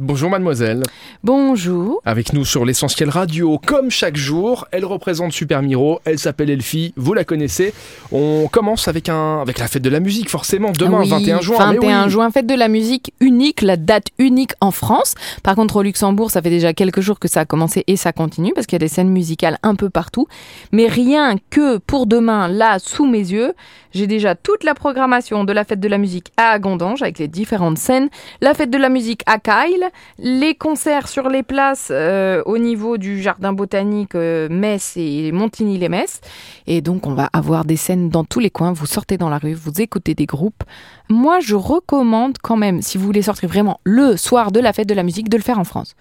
Bonjour mademoiselle. Bonjour. Avec nous sur l'essentiel radio, comme chaque jour, elle représente Super Miro, elle s'appelle Elfie, vous la connaissez. On commence avec, un, avec la fête de la musique, forcément, demain, Oui, 21 juin. mais 21 oui. juin, fête de la musique unique, la date unique en France. Par contre, au Luxembourg, ça fait déjà quelques jours que ça a commencé et ça continue parce qu'il y a des scènes musicales un peu partout. Mais rien que pour demain, là, sous mes yeux, j'ai déjà toute la programmation de la fête de la musique à Agondange avec les différentes scènes, la fête de la musique à Kyle, les concerts sur les places euh, au niveau du jardin botanique euh, Metz et Montigny-les-Metz. Et donc, on va avoir des scènes dans tous les coins. Vous sortez dans la rue, vous écoutez des groupes. Moi, je recommande quand même, si vous voulez sortir vraiment le soir de la fête de la musique, de le faire en France.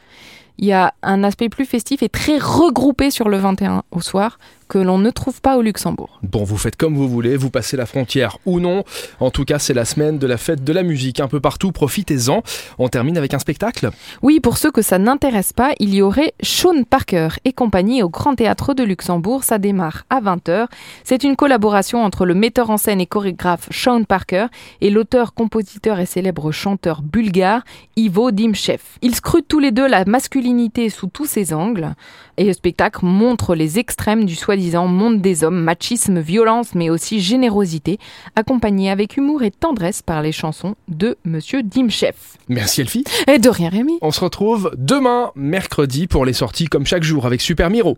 Il y a un aspect plus festif et très regroupé sur le 21 au soir que l'on ne trouve pas au Luxembourg. Bon, vous faites comme vous voulez, vous passez la frontière ou non. En tout cas, c'est la semaine de la fête de la musique. Un peu partout, profitez-en. On termine avec un spectacle. Oui, pour ceux que ça n'intéresse pas, il y aurait Sean Parker et compagnie au Grand Théâtre de Luxembourg. Ça démarre à 20h. C'est une collaboration entre le metteur en scène et chorégraphe Sean Parker et l'auteur, compositeur et célèbre chanteur bulgare Ivo Dimchev. Ils scrutent tous les deux la masculinité sous tous ses angles et le spectacle montre les extrêmes du soi-disant monde des hommes, machisme, violence, mais aussi générosité, accompagné avec humour et tendresse par les chansons de Monsieur Dimchev. Merci Elfie. Et de rien Rémi On se retrouve demain, mercredi, pour les sorties comme chaque jour avec Super Miro.